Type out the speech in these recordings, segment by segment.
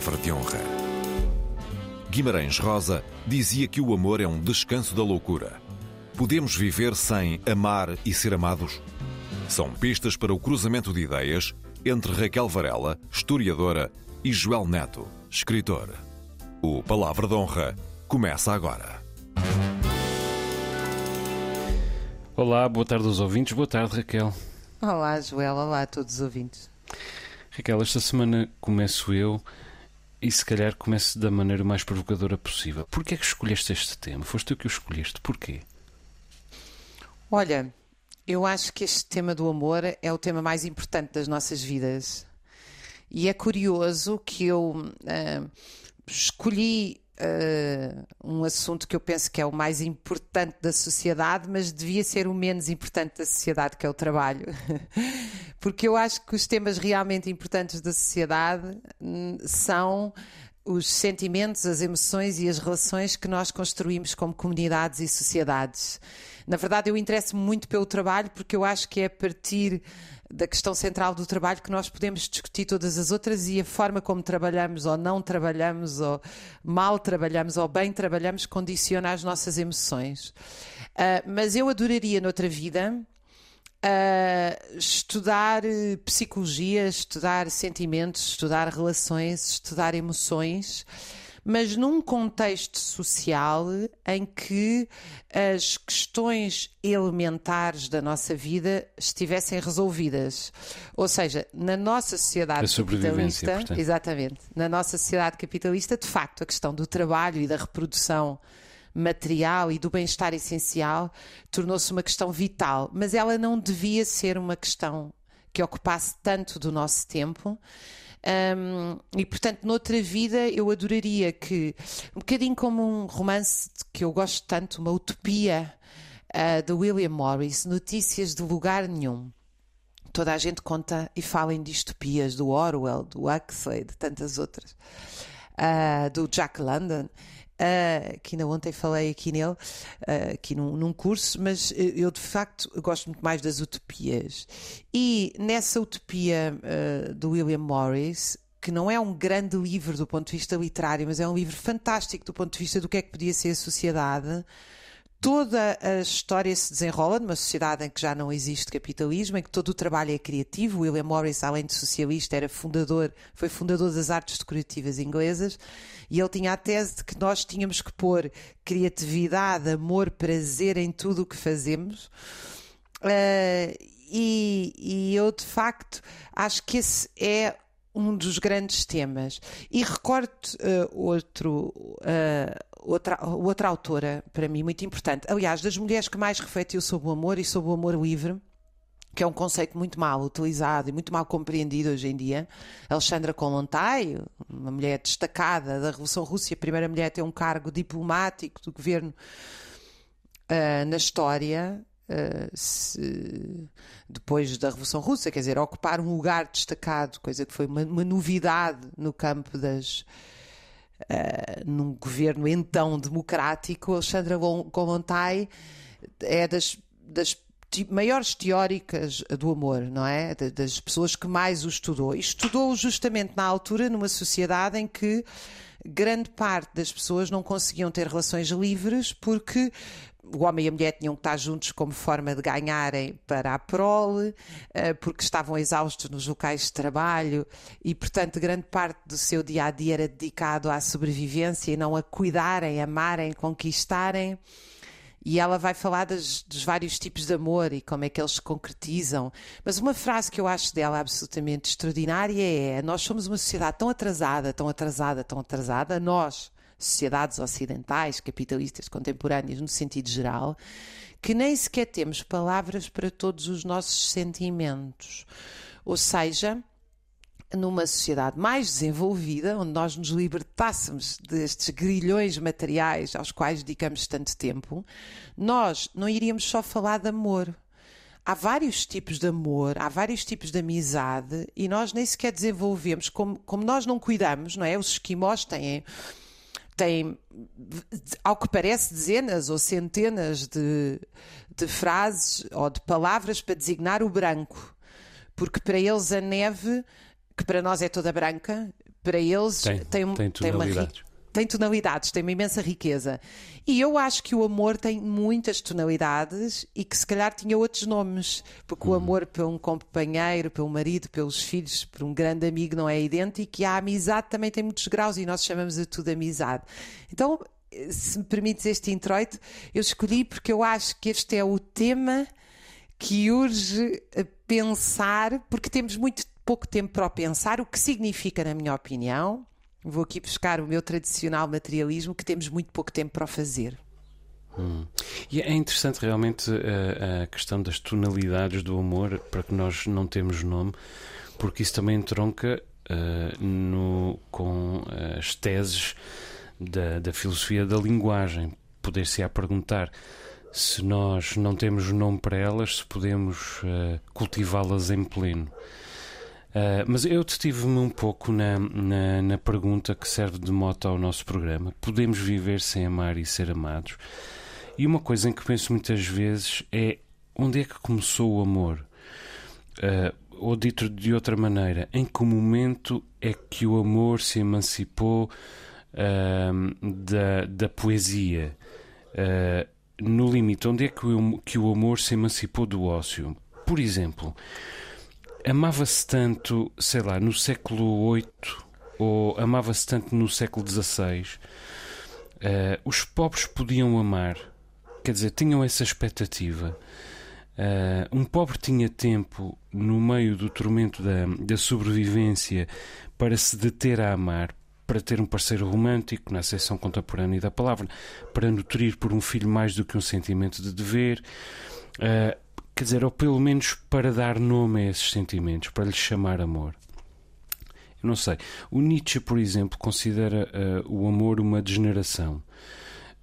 palavra de honra. Guimarães Rosa dizia que o amor é um descanso da loucura. Podemos viver sem amar e ser amados? São pistas para o cruzamento de ideias entre Raquel Varela, historiadora, e Joel Neto, escritor. O Palavra de Honra começa agora. Olá, boa tarde aos ouvintes. Boa tarde, Raquel. Olá, Joel. Olá a todos os ouvintes. Raquel, esta semana começo eu e se calhar começo da maneira mais provocadora possível. Porquê é que escolheste este tema? Foste tu que o escolheste. Porquê? Olha, eu acho que este tema do amor é o tema mais importante das nossas vidas. E é curioso que eu uh, escolhi uh, um assunto que eu penso que é o mais importante da sociedade, mas devia ser o menos importante da sociedade, que é o trabalho. Porque eu acho que os temas realmente importantes da sociedade hum, são os sentimentos, as emoções e as relações que nós construímos como comunidades e sociedades. Na verdade, eu interesso-me muito pelo trabalho porque eu acho que é a partir da questão central do trabalho que nós podemos discutir todas as outras e a forma como trabalhamos ou não trabalhamos ou mal trabalhamos ou bem trabalhamos condiciona as nossas emoções. Uh, mas eu adoraria noutra vida uh, estudar eh, psicologia, estudar sentimentos, estudar relações, estudar emoções, mas num contexto social em que as questões elementares da nossa vida estivessem resolvidas. Ou seja, na nossa sociedade capitalista, portanto. exatamente, na nossa sociedade capitalista, de facto, a questão do trabalho e da reprodução material e do bem-estar essencial tornou-se uma questão vital, mas ela não devia ser uma questão que ocupasse tanto do nosso tempo. Um, e portanto, noutra vida, eu adoraria que, um bocadinho como um romance que eu gosto tanto, uma utopia uh, de William Morris, Notícias de Lugar Nenhum. Toda a gente conta e fala em distopias do Orwell, do Huxley, de tantas outras, uh, do Jack London uh, que ainda ontem falei aqui nele, uh, aqui num, num, curso, mas eu de facto gosto muito mais das utopias. E nessa utopia uh, do William Morris, que não é um grande livro do ponto de vista literário, mas é um livro fantástico do ponto de vista do que é que podia ser a sociedade toda a história se desenrola numa sociedade em que já não existe capitalismo, em que todo o trabalho é criativo. William Morris, além de socialista, era fundador, foi fundador das artes decorativas inglesas, e ele tinha a tese de que nós tínhamos que pôr criatividade, amor, prazer em tudo o que fazemos. Uh, e, e eu, de facto, acho que esse é um dos grandes temas. E recordo uh, outro, uh, outra, outra autora, para mim, muito importante. Aliás, das mulheres que mais refletiu sobre o amor e sobre o amor livre, que é um conceito muito mal utilizado e muito mal compreendido hoje em dia. Alexandra Kolontai, uma mulher destacada da Revolução Russa, a primeira mulher a ter um cargo diplomático do governo uh, na história, Uh, se, depois da Revolução Russa, quer dizer, ocupar um lugar destacado, coisa que foi uma, uma novidade no campo das. Uh, num governo então democrático, Alexandra Kolontai é das, das maiores teóricas do amor, não é? Das pessoas que mais o estudou. E estudou justamente na altura numa sociedade em que grande parte das pessoas não conseguiam ter relações livres porque o homem e a mulher tinham que estar juntos como forma de ganharem para a prole, eh, porque estavam exaustos nos locais de trabalho e, portanto, grande parte do seu dia a dia era dedicado à sobrevivência e não a cuidarem, amarem, conquistarem. E ela vai falar das, dos vários tipos de amor e como é que eles se concretizam. Mas uma frase que eu acho dela absolutamente extraordinária é: Nós somos uma sociedade tão atrasada, tão atrasada, tão atrasada, nós sociedades ocidentais, capitalistas, contemporâneas, no sentido geral, que nem sequer temos palavras para todos os nossos sentimentos. Ou seja, numa sociedade mais desenvolvida, onde nós nos libertássemos destes grilhões materiais aos quais dedicamos tanto tempo, nós não iríamos só falar de amor. Há vários tipos de amor, há vários tipos de amizade e nós nem sequer desenvolvemos, como, como nós não cuidamos, não é? Os esquimós têm tem, ao que parece, dezenas ou centenas de, de frases ou de palavras para designar o branco, porque para eles a neve que para nós é toda branca, para eles tem, tem, tem, tem uma tem tonalidades, tem uma imensa riqueza. E eu acho que o amor tem muitas tonalidades e que se calhar tinha outros nomes, porque uhum. o amor por um companheiro, pelo marido, pelos filhos, por um grande amigo não é idêntico e a amizade também tem muitos graus e nós chamamos de tudo amizade. Então, se me permites este introito, eu escolhi porque eu acho que este é o tema que urge pensar, porque temos muito pouco tempo para o pensar, o que significa, na minha opinião, Vou aqui buscar o meu tradicional materialismo que temos muito pouco tempo para o fazer. Hum. E é interessante realmente a, eh, a, questão das tonalidades do amor, para que nós não temos nome, porque isso também entronca uh, no, com as teses da, da filosofia da linguagem. Poder-se-á perguntar se nós não temos nome para elas, se podemos uh, cultivá-las em pleno. Uh, mas eu detive-me um pouco na, na, na, pergunta que serve de moto ao nosso programa: podemos viver sem amar e ser amados? E uma coisa em que penso muitas vezes é onde é que começou o amor? Uh, ou dito de outra maneira, em que momento é que o amor se emancipou uh, da, da poesia? no limite, onde é que o, que o amor se emancipou do ócio? Por exemplo amava-se tanto, sei lá, no século VIII ou amava-se tanto no século XVI. Uh, eh, os pobres podiam amar, quer dizer, tinham essa expectativa. Uh, um pobre tinha tempo, no meio do tormento da, da sobrevivência, para se deter a amar, para ter um parceiro romântico, na acessão contemporânea da palavra, para nutrir por um filho mais do que um sentimento de dever. Uh, quer dizer, ou pelo menos para dar nome a esses sentimentos, para lhes chamar amor. Eu não sei. O Nietzsche, por exemplo, considera uh, o amor uma degeneração,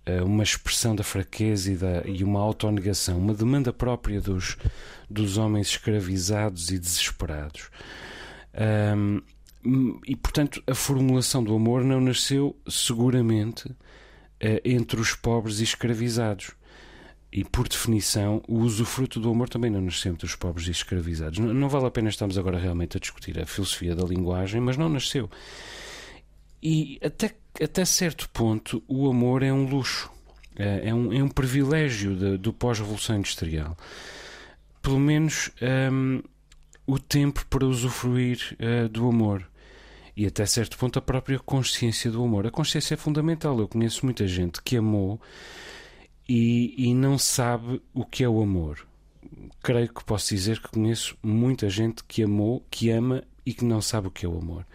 uh, uma expressão da fraqueza e, da, e uma autonegação, uma demanda própria dos, dos homens escravizados e desesperados. Um, e, portanto, a formulação do amor não nasceu seguramente uh, entre os pobres e escravizados e, por definição, o usufruto do amor também não nasceu entre os pobres e escravizados. Não, não, vale a pena estarmos agora realmente a discutir a filosofia da linguagem, mas não nasceu. E até, até certo ponto, o amor é um luxo, é, é um, é um privilégio de, do pós-revolução industrial. Pelo menos um, o tempo para usufruir uh, do amor e até certo ponto a própria consciência do amor. A consciência é fundamental. Eu conheço muita gente que amou e, e não sabe o que é o amor. Creio que posso dizer que conheço muita gente que amou, que ama e que não sabe o que é o amor.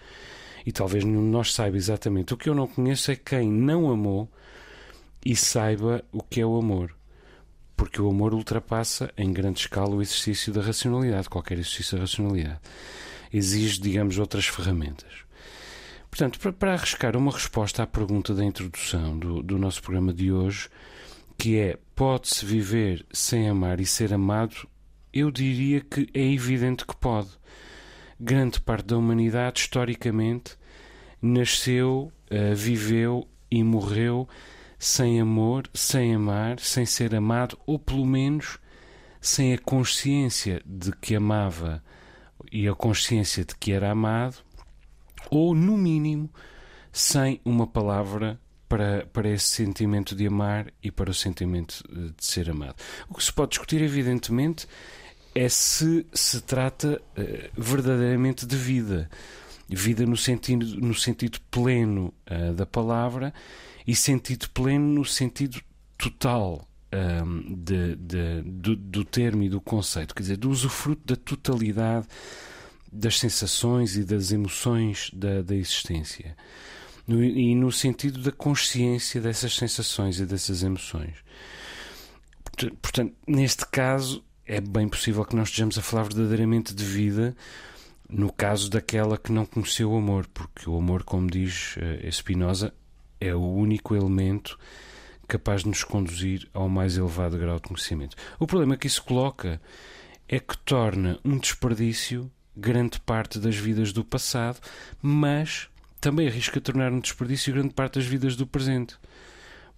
E talvez nenhum de nós saiba exatamente. O que eu não conheço é quem não amou e saiba o que é o amor. Porque o amor ultrapassa em grande escala o exercício da racionalidade, qualquer exercício da racionalidade. Exige, digamos, outras ferramentas. Portanto, para, para arriscar uma resposta à pergunta da introdução do, do nosso programa de hoje, que é pode-se viver sem amar e ser amado, eu diria que é evidente que pode. Grande parte da humanidade, historicamente, nasceu, uh, viveu e morreu sem amor, sem amar, sem ser amado, ou pelo menos sem a consciência de que amava e a consciência de que era amado, ou, no mínimo, sem uma palavra para, para esse sentimento de amar e para o sentimento eh, de ser amado. O que se pode discutir, evidentemente, é se se trata uh, verdadeiramente de vida. Vida no sentido, no sentido pleno uh, da palavra e sentido pleno no sentido total um, ehm, de, de, do, do termo e do conceito, quer dizer, do usufruto da totalidade das sensações e das emoções da, da existência no, e no sentido da consciência dessas sensações e dessas emoções. Portanto, neste caso, é bem possível que nós estejamos a falar verdadeiramente de vida no caso daquela que não conheceu o amor, porque o amor, como diz uh, Spinoza, é o único elemento capaz de nos conduzir ao mais elevado grau de conhecimento. O problema que isso coloca é que torna um desperdício grande parte das vidas do passado, mas também arrisca tornar um desperdício grande parte das vidas do presente.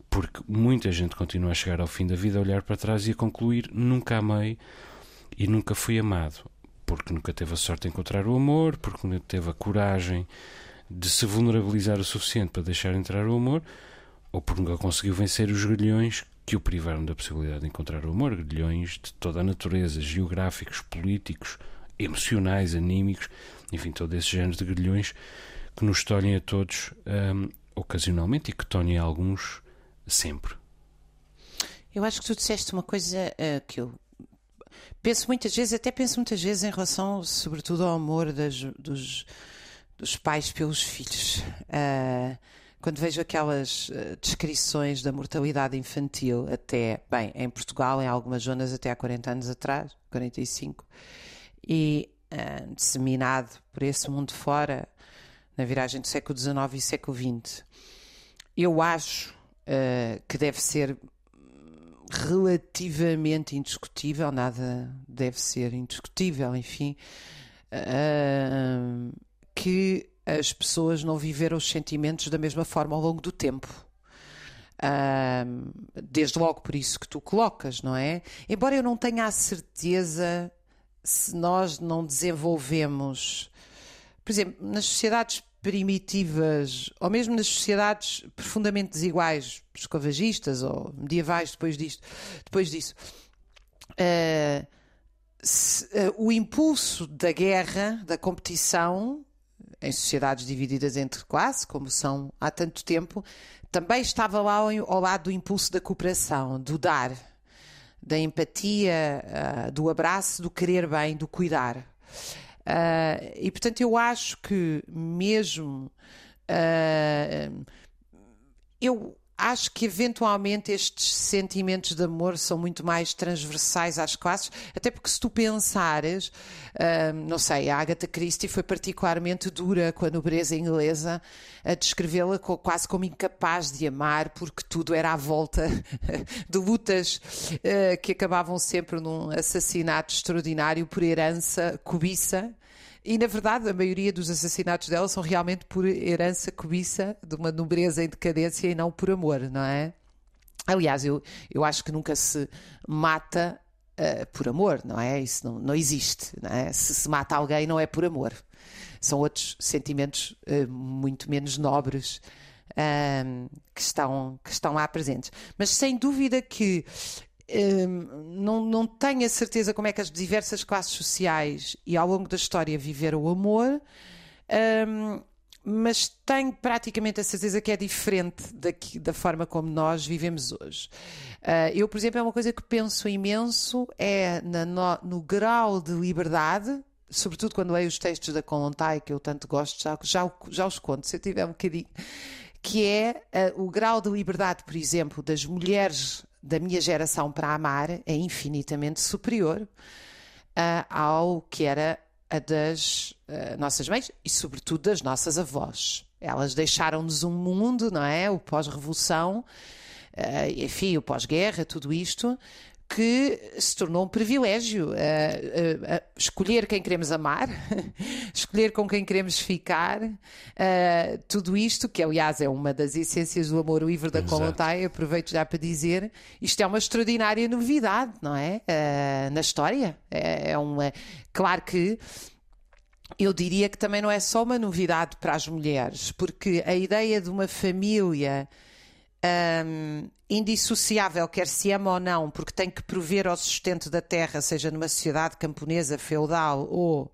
Porque muita gente continua a chegar ao fim da vida, a olhar para trás e a concluir: nunca amei e nunca fui amado. porque nunca teve a sorte de encontrar o amor, porque nunca teve a coragem de se vulnerabilizar o suficiente para deixar entrar o amor, ou porque nunca conseguiu vencer os grilhões que o privaram da possibilidade de encontrar o amor, grilhões de toda a natureza, geográficos, políticos, emocionais, anímicos, enfim, todo esse género de grilhões que nos tolhem a todos um, ocasionalmente e que tolhem a alguns sempre. Eu acho que tu disseste uma coisa uh, que eu penso muitas vezes, até penso muitas vezes em relação, sobretudo, ao amor das, dos, dos pais pelos filhos. Uh, quando vejo aquelas uh, descrições da mortalidade infantil, até, bem, em Portugal, em algumas zonas, até há 40 anos atrás, 45, e uh, disseminado por esse mundo fora, na viragem do século XIX e século XX, eu acho uh, que deve ser relativamente indiscutível, nada deve ser indiscutível, enfim, uh, que as pessoas não viveram os sentimentos da mesma forma ao longo do tempo. Uh, desde logo por isso que tu colocas, não é? Embora eu não tenha a certeza se nós não desenvolvemos, por exemplo, nas sociedades primitivas, ou mesmo nas sociedades profundamente desiguais, escavagistas ou medievais, depois disto, depois disso, uh, se, uh, o impulso da guerra, da competição, em sociedades divididas entre classes, como são há tanto tempo, também estava lá ao lado do impulso da cooperação, do dar, da empatia, uh, do abraço, do querer bem, do cuidar. Uh, e portanto, eu acho que mesmo uh, eu acho que eventualmente estes sentimentos de amor são muito mais transversais às classes, até porque se tu pensares, uh, não sei, a Agatha Christie foi particularmente dura com a nobreza inglesa a descrevê-la quase como incapaz de amar, porque tudo era à volta de lutas uh, que acabavam sempre num assassinato extraordinário por herança, cobiça e, na verdade, a maioria dos assassinatos dela são realmente por herança cobiça de uma nobreza em decadência e não por amor, não é? Aliás, eu, eu acho que nunca se mata uh, por amor, não é? Isso não, não existe. Não é? Se se mata alguém, não é por amor. São outros sentimentos uh, muito menos nobres uh, que, estão, que estão lá presentes. Mas sem dúvida que não, não tenho a certeza como é que as diversas classes sociais e ao longo da história viveram o amor, um, mas tenho praticamente a certeza que é diferente daqui, da forma como nós vivemos hoje. Uh, eu, por exemplo, é uma coisa que penso imenso é na, no, no, grau de liberdade. Sobretudo quando leio os textos da Colontai, que eu tanto gosto, já, já, já os conto, se eu tiver um bocadinho, que é uh, o grau de liberdade, por exemplo, das mulheres da minha geração para amar é infinitamente superior uh, ao que era a das uh, nossas mães e, sobretudo, das nossas avós. Elas deixaram-nos um mundo, não é? O pós-revolução, uh, enfim, o pós-guerra, tudo isto, que se tornou um privilégio uh, uh, uh, escolher quem queremos amar, escolher com quem queremos ficar, tudo isto, que aliás é uma das essências do amor livre da Colontai, aproveito já para dizer, isto é uma extraordinária novidade, não é? na história. É, é uma. Claro que eu diria que também não é só uma novidade para as mulheres, porque a ideia de uma família um, indissociável, quer se ama ou não, porque tem que prover ao sustento da terra, seja numa sociedade camponesa, feudal ou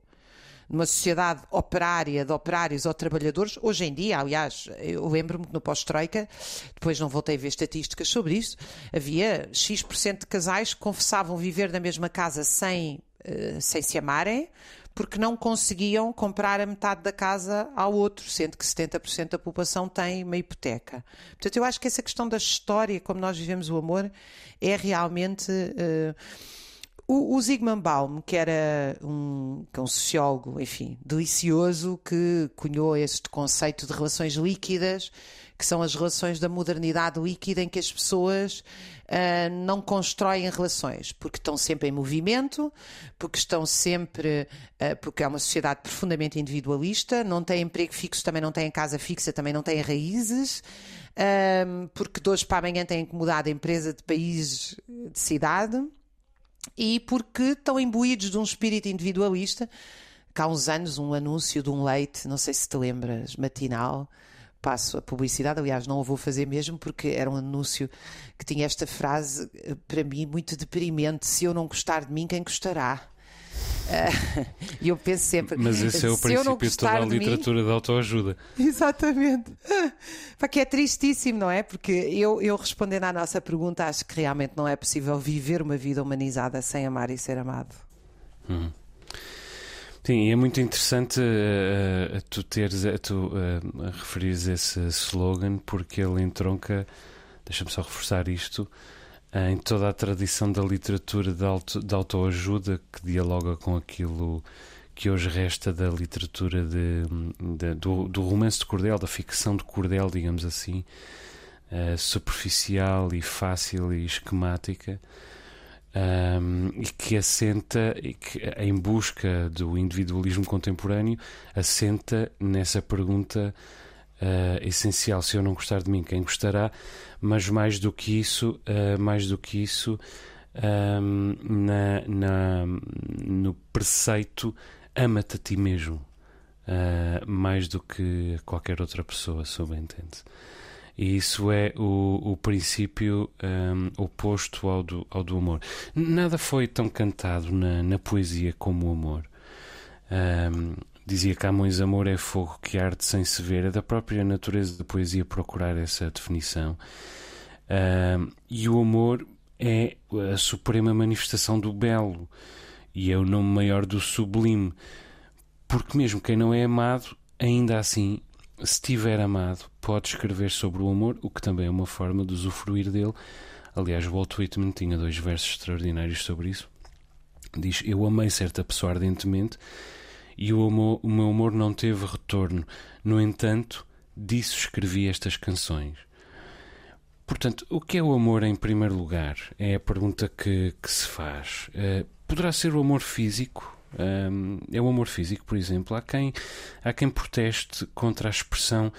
numa sociedade operária, de operários ou trabalhadores, hoje em dia, aliás, eu lembro-me que no pós-Troika, depois não voltei a ver estatísticas sobre isto, havia X% de casais que confessavam viver na mesma casa sem, uh, sem se amarem, porque não conseguiam comprar a metade da casa ao outro, sendo que 70% da população tem uma hipoteca. Portanto, eu acho que essa questão da história, como nós vivemos o amor, é realmente. Uh, o, o Zygmunt Baum, que era um, que é um sociólogo, enfim, delicioso, que cunhou este conceito de relações líquidas, que são as relações da modernidade líquida em que as pessoas uh, não constroem relações, porque estão sempre em movimento, porque estão sempre, uh, porque é uma sociedade profundamente individualista, não têm emprego fixo, também não têm casa fixa, também não têm raízes, uh, porque de hoje para amanhã têm que mudar de empresa, de país, de cidade. e porque estão imbuídos de um espírito individualista. Que há uns anos, um anúncio de um leite, não sei se te lembras, matinal, passo a publicidade, aliás, não o vou fazer mesmo porque era um anúncio que tinha esta frase, eh, para mim, muito deprimente: se eu não gostar de mim, quem gostará? E eu penso sempre. Mas esse é o princípio de toda a literatura de, autoajuda. Exatamente. Que é tristíssimo, não é? Porque eu, eu respondendo à nossa pergunta, acho que realmente não é possível viver uma vida humanizada sem amar e ser amado. Hum. Sim, é muito interessante uh, tu teres, uh, tu uh, referires esse slogan porque ele entronca, deixa-me só reforçar isto, em toda a tradição da literatura de, auto, de autoajuda que dialoga com aquilo que hoje resta da literatura de, de do, do, romance de cordel, da ficção de cordel, digamos assim, superficial e fácil e esquemática, um, e que assenta, e que, em busca do individualismo contemporâneo, assenta nessa pergunta uh, essencial: se eu não gostar de mim, quem gostará? Mas mais do que isso, uh, mais do que isso, um, na, na, no preceito ama-te a ti mesmo, uh, mais do que qualquer outra pessoa, subentende. E isso é o, o princípio um, oposto ao do, ao do amor. Nada foi tão cantado na, na poesia como o amor. Um, Dizia Camões: amor é fogo que arde sem se ver. É da própria natureza da poesia procurar essa definição. Uh, e o amor é a suprema manifestação do belo e é o nome maior do sublime. Porque, mesmo quem não é amado, ainda assim, se tiver amado, pode escrever sobre o amor, o que também é uma forma de usufruir dele. Aliás, Walt Whitman tinha dois versos extraordinários sobre isso. Diz: Eu amei certa pessoa ardentemente e o, amor, o meu amor não teve retorno. No entanto, disso escrevi estas canções. Portanto, o que é o amor em primeiro lugar? É a pergunta que, que se faz. Uh, poderá ser o amor físico? Um, é o amor físico, por exemplo. Há quem, há quem proteste contra a expressão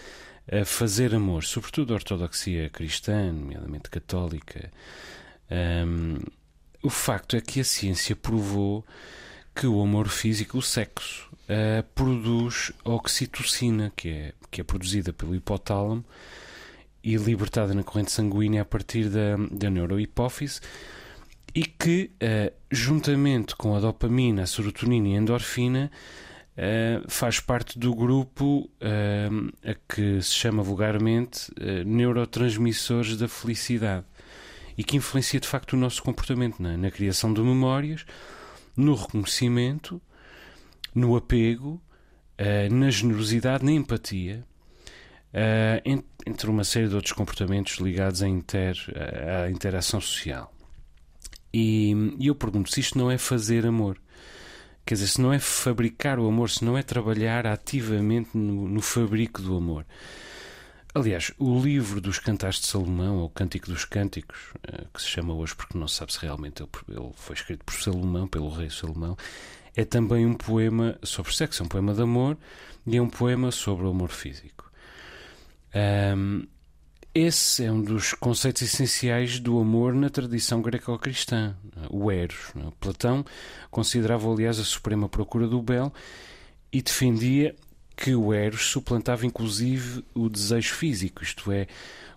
uh, fazer amor, sobretudo a ortodoxia cristã, nomeadamente católica. Um, o facto é que a ciência provou que o amor físico, o sexo, uh, produz oxitocina, que é, que é produzida pelo hipotálamo e libertada na corrente sanguínea a partir da, da neurohipófise e que, uh, juntamente com a dopamina, a serotonina e a endorfina, uh, faz parte do grupo uh, a que se chama vulgarmente neurotransmissores da felicidade e que influencia de facto o nosso comportamento na, na criação de memórias, no reconhecimento no apego, na generosidade, na empatia, entre uma série de outros comportamentos ligados à, inter, à interação social. E, e eu pergunto se isto não é fazer amor. Quer dizer, se não é fabricar o amor, se não é trabalhar ativamente no, no fabrico do amor. Aliás, o livro dos Cantares de Salomão, ou Cântico dos Cânticos, eh, que se chama hoje porque não se sabe se realmente ele foi escrito por Salomão, pelo rei Salomão, é também um poema sobre sexo, é um poema de amor e é um poema sobre o amor físico. Um, esse é um dos conceitos essenciais do amor na tradição greco-cristã, o Eros. Platão considerava, aliás, a suprema procura do belo e defendia que o Eros suplantava inclusive o desejo físico, isto é,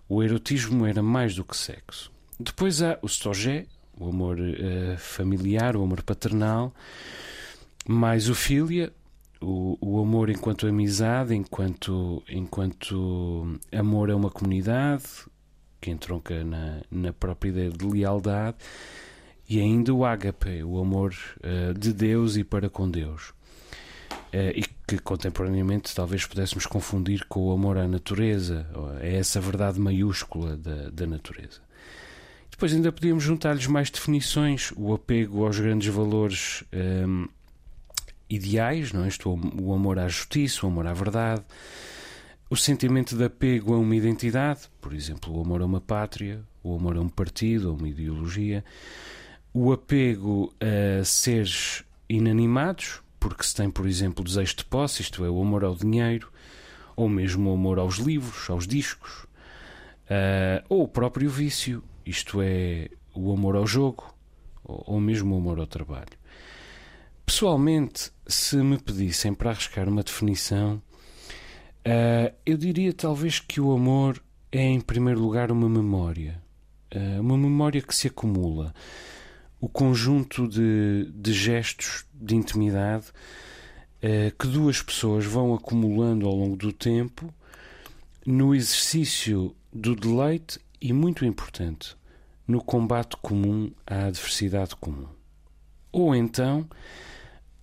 o erotismo era mais do que sexo. Depois há o Stogé, o amor uh, familiar, o amor paternal, mais o filia, o, o amor enquanto amizade, enquanto, enquanto amor a uma comunidade, que entronca na, na própria ideia de lealdade, e ainda o ágape, o amor uh, de Deus e para com Deus. Uh, e que contemporaneamente talvez pudéssemos confundir com o amor à natureza, é essa verdade maiúscula da, da natureza. Depois ainda podíamos juntar-lhes mais definições, o apego aos grandes valores ehm, ideais, não é? Isto, o amor à justiça, o amor à verdade, o sentimento de apego a uma identidade, por exemplo, o amor a uma pátria, o amor a um partido, a uma ideologia, o apego a seres inanimados, porque se tem, por exemplo, desejo de posse, isto é, o amor ao dinheiro, ou mesmo o amor aos livros, aos discos, uh, ou o próprio vício, isto é, o amor ao jogo, ou, ou mesmo o amor ao trabalho. Pessoalmente, se me pedissem para arriscar uma definição, uh, eu diria talvez que o amor é, em primeiro lugar, uma memória. Uh, uma memória que se acumula. O conjunto de, de gestos de intimidade uh, que duas pessoas vão acumulando ao longo do tempo no exercício do deleite e, muito importante, no combate comum à adversidade comum. Ou então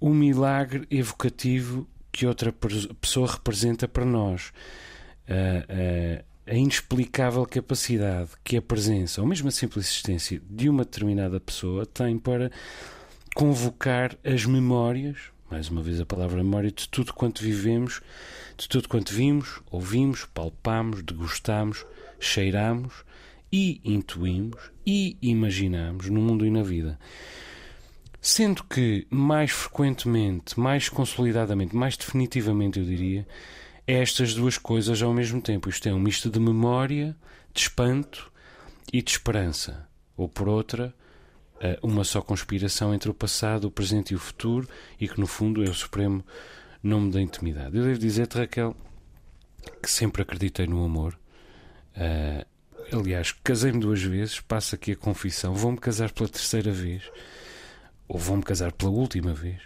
o milagre evocativo que outra pessoa representa para nós. A, inexplicável capacidade que a presença, ou mesmo a simples existência de uma determinada pessoa tem para convocar as memórias, mais uma vez a palavra memória, de tudo quanto vivemos, de tudo quanto vimos, ouvimos, palpamos, degustamos, cheiramos e intuímos e imaginamos no mundo e na vida. Sendo que mais frequentemente, mais consolidadamente, mais definitivamente, eu diria, é estas duas coisas ao mesmo tempo. Isto é um misto de memória, de espanto e de esperança. Ou por outra, eh, uma só conspiração entre o passado, o presente e o futuro, e que no fundo é o supremo nome da intimidade. Eu devo dizer-te, Raquel, que sempre acreditei no amor. Uh, aliás, casei-me duas vezes, passo aqui a confissão, vou-me casar pela terceira vez ou vão-me casar pela última vez.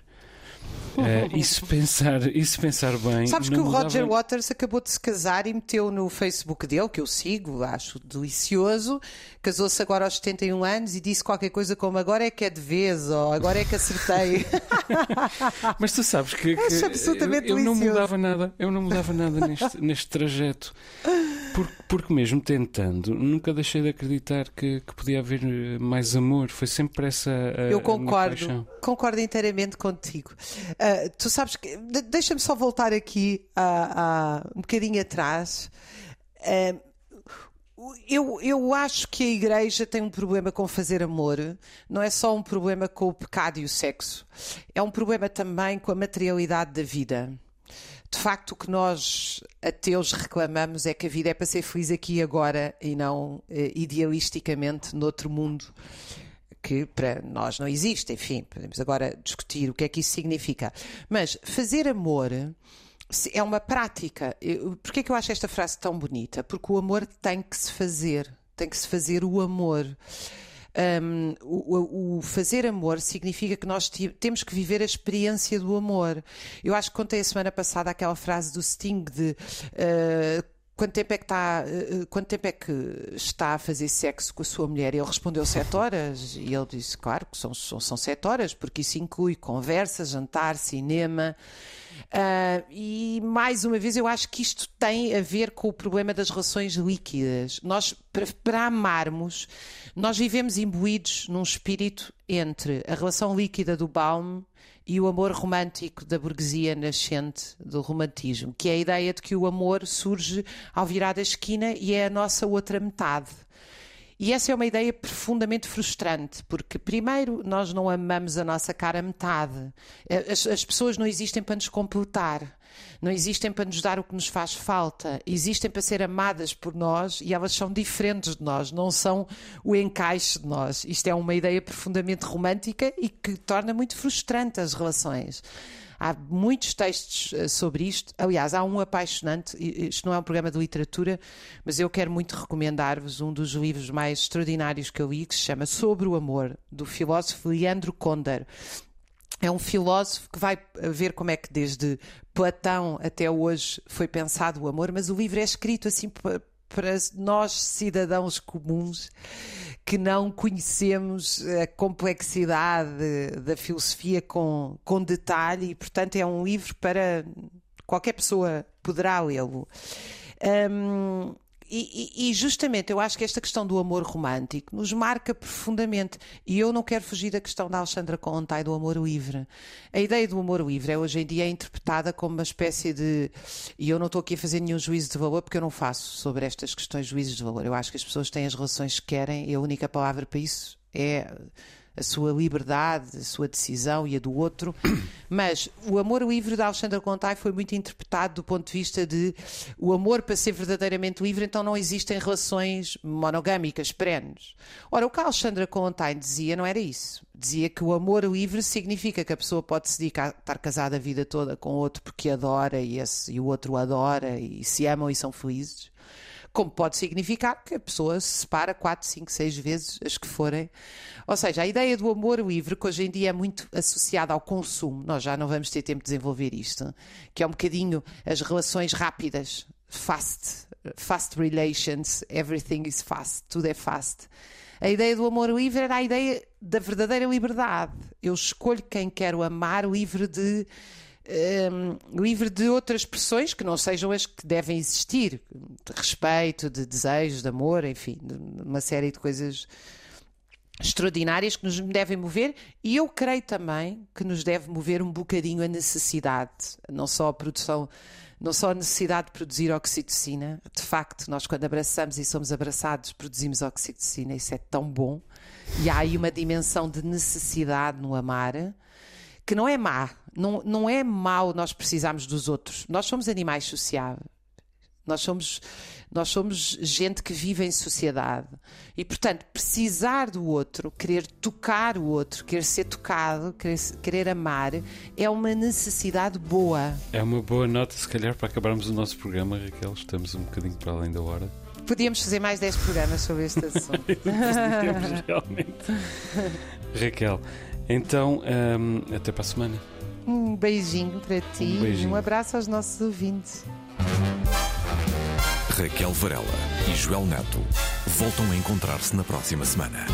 Uh, e, se pensar, e se pensar bem. Sabes que o Roger dava... Waters acabou de se casar e meteu no Facebook dele, que eu sigo, acho delicioso. Casou-se agora aos 71 anos e disse qualquer coisa como agora é que é de vez, ou agora é que acertei. Mas tu sabes que, que absolutamente eu, eu não mudava nada, eu não mudava nada neste, neste trajeto. Porque, porque mesmo tentando, nunca deixei de acreditar que, que podia haver eh, mais amor. Foi sempre essa. A, eu concordo, concordo inteiramente contigo. Uh, tu sabes que. Deixa-me só voltar aqui a, a, um bocadinho atrás. Uh, eu, eu acho que a Igreja tem um problema com fazer amor. Não é só um problema com o pecado e o sexo. É um problema também com a materialidade da vida. De facto, o que nós ateus reclamamos é que a vida é para ser feliz aqui e agora e não eh, idealisticamente noutro mundo que para nós não existe. Enfim, podemos agora discutir o que é que isso significa. Mas fazer amor é uma prática. Porquê é que eu acho esta frase tão bonita? Porque o amor tem que se fazer. Tem que se fazer o amor. Um, o, o, fazer amor significa que nós temos que viver a experiência do amor. Eu acho que contei a semana passada aquela frase do Sting de uh, quanto tempo é que está uh, quanto tempo é que está a fazer sexo com a sua mulher? Ele respondeu sete horas e ele disse claro que são, são, são sete horas porque isso inclui conversa, jantar, cinema. Uh, e mais uma vez, eu acho que isto tem a ver com o problema das relações líquidas. Nós, para, para amarmos, nós vivemos imbuídos num espírito entre a relação líquida do Baum e o amor romântico da burguesia nascente do romantismo, que é a ideia de que o amor surge ao virar da esquina e é a nossa outra metade. E essa é uma ideia profundamente frustrante, porque, primeiro, nós não amamos a nossa cara metade. As, as, pessoas não existem para nos completar, não existem para nos dar o que nos faz falta, existem para ser amadas por nós e elas são diferentes de nós, não são o encaixe de nós. Isto é uma ideia profundamente romântica e que torna muito frustrante as relações. Há muitos textos eh, sobre isto. Aliás, há um apaixonante. Isto não é um programa de literatura, mas eu quero muito recomendar-vos um dos livros mais extraordinários que eu li, que se chama Sobre o Amor, do filósofo Leandro Konder. É um filósofo que vai ver como é que desde Platão até hoje foi pensado o amor, mas o livro é escrito assim para nós, cidadãos comuns, que não conhecemos a complexidade da filosofia com, com detalhe e, portanto, é um livro para qualquer pessoa poderá lê-lo. Um, e, e, justamente eu acho que esta questão do amor romântico nos marca profundamente. E eu não quero fugir da questão da Alexandra Conta e do amor livre. A ideia do amor livre é hoje em dia interpretada como uma espécie de. E eu não estou aqui a fazer nenhum juízo de valor, porque eu não faço sobre estas questões juízos de valor. Eu acho que as pessoas têm as relações que querem e a única palavra para isso é a sua liberdade, a sua decisão e a do outro. Mas o amor livre da Alexandra Contai foi muito interpretado do ponto de vista de o amor para ser verdadeiramente livre, então não existem relações monogâmicas perenes. Ora, o que a Alexandra Contai dizia não era isso. Dizia que o amor livre significa que a pessoa pode se dedicar a estar casada a vida toda com outro porque adora e, esse, e o outro adora e se amam e são felizes como pode significar que a pessoa se separa 4, 5, 6 vezes as que forem. Ou seja, a ideia do amor livre, que hoje em dia é muito associada ao consumo, nós já não vamos ter tempo de desenvolver isto, que é um bocadinho as relações rápidas, fast, fast relations, everything is fast, tudo é fast. A ideia do amor livre era a ideia da verdadeira liberdade. Eu escolho quem quero amar, livre de um, livre de outras pressões que não sejam as que devem existir, de respeito, de desejos, de amor, enfim, de uma série de coisas extraordinárias que nos devem mover e eu creio também que nos deve mover um bocadinho a necessidade, não só a produção, não só a necessidade de produzir oxitocina. De facto, nós quando abraçamos e somos abraçados, produzimos oxitocina, isso é tão bom. E há aí uma dimensão de necessidade no amar que não é má, não, não é mau nós precisarmos dos outros. Nós somos animais sociáveis. Nós somos, nós somos gente que vive em sociedade. E, portanto, precisar do outro, querer tocar o outro, querer ser tocado, querer, querer amar, é uma necessidade boa. É uma boa nota, se calhar, para acabarmos o nosso programa, Raquel. Estamos um bocadinho para além da hora. Podíamos fazer mais 10 programas sobre este assunto. Podíamos, realmente. Raquel, então, um, até para a semana. Um beijinho para ti um beijinho. e um abraço aos nossos ouvintes. Raquel Varela e Joel Neto voltam a encontrar-se na próxima semana.